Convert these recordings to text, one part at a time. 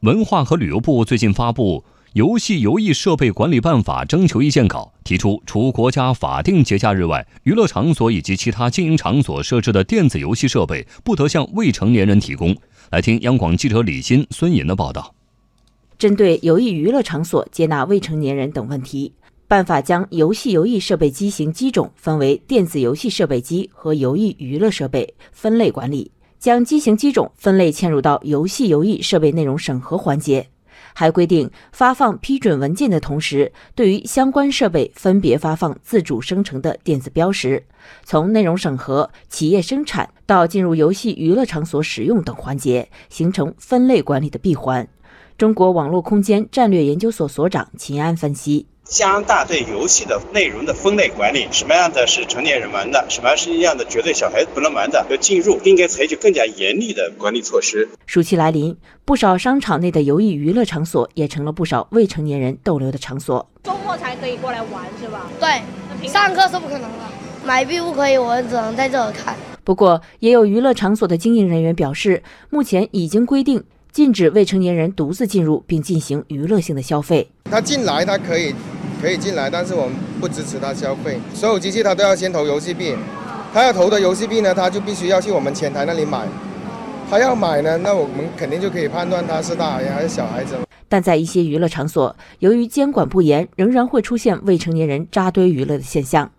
文化和旅游部最近发布《游戏游艺设备管理办法》征求意见稿，提出除国家法定节假日外，娱乐场所以及其他经营场所设置的电子游戏设备不得向未成年人提供。来听央广记者李欣、孙颖的报道。针对游艺娱乐场所接纳未成年人等问题，办法将游戏游艺设备机型机种分为电子游戏设备机和游艺娱乐设备，分类管理。将机型机种分类嵌入到游戏游艺设备内容审核环节，还规定发放批准文件的同时，对于相关设备分别发放自主生成的电子标识。从内容审核、企业生产到进入游戏娱乐场所使用等环节，形成分类管理的闭环。中国网络空间战略研究所所长秦安分析。加大对游戏的内容的分类管理，什么样的是成年人玩的，什么是一样的绝对小孩子不能玩的，要进入应该采取更加严厉的管理措施。暑期来临，不少商场内的游艺娱乐场所也成了不少未成年人逗留的场所。周末才可以过来玩是吧？对，上课是不可能的，买币不可以，我只能在这儿看。不过，也有娱乐场所的经营人员表示，目前已经规定禁止未成年人独自进入并进行娱乐性的消费。他进来，他可以。可以进来，但是我们不支持他消费。所有机器他都要先投游戏币，他要投的游戏币呢，他就必须要去我们前台那里买。他要买呢，那我们肯定就可以判断他是大人还是小孩子。但在一些娱乐场所，由于监管不严，仍然会出现未成年人扎堆娱乐的现象。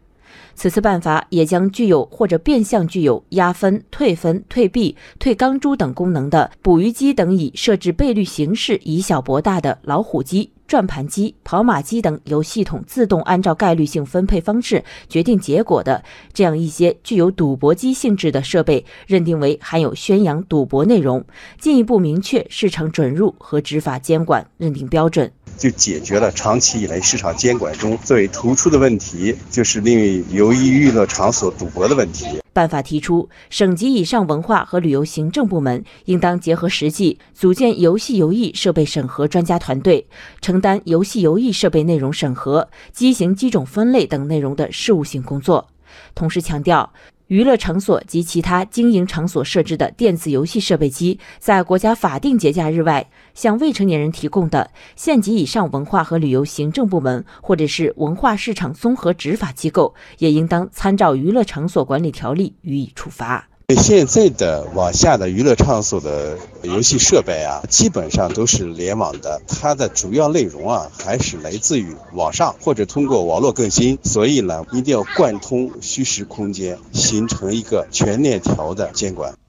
此次办法也将具有或者变相具有压分、退分、退币、退钢珠等功能的捕鱼机等以设置倍率形式以小博大的老虎机。转盘机、跑马机等由系统自动按照概率性分配方式决定结果的这样一些具有赌博机性质的设备，认定为含有宣扬赌博内容，进一步明确市场准入和执法监管认定标准。就解决了长期以来市场监管中最突出的问题，就是令游艺娱乐场所赌博的问题。办法提出，省级以上文化和旅游行政部门应当结合实际，组建游戏游艺设备审核专家团队，承担游戏游艺设备内容审核、机型机种分类等内容的事务性工作。同时强调。娱乐场所及其他经营场所设置的电子游戏设备机，在国家法定节假日外向未成年人提供的，县级以上文化和旅游行政部门或者是文化市场综合执法机构，也应当参照《娱乐场所管理条例》予以处罚。现在的网下的娱乐场所的游戏设备啊，基本上都是联网的，它的主要内容啊还是来自于网上或者通过网络更新，所以呢，一定要贯通虚实空间，形成一个全链条的监管。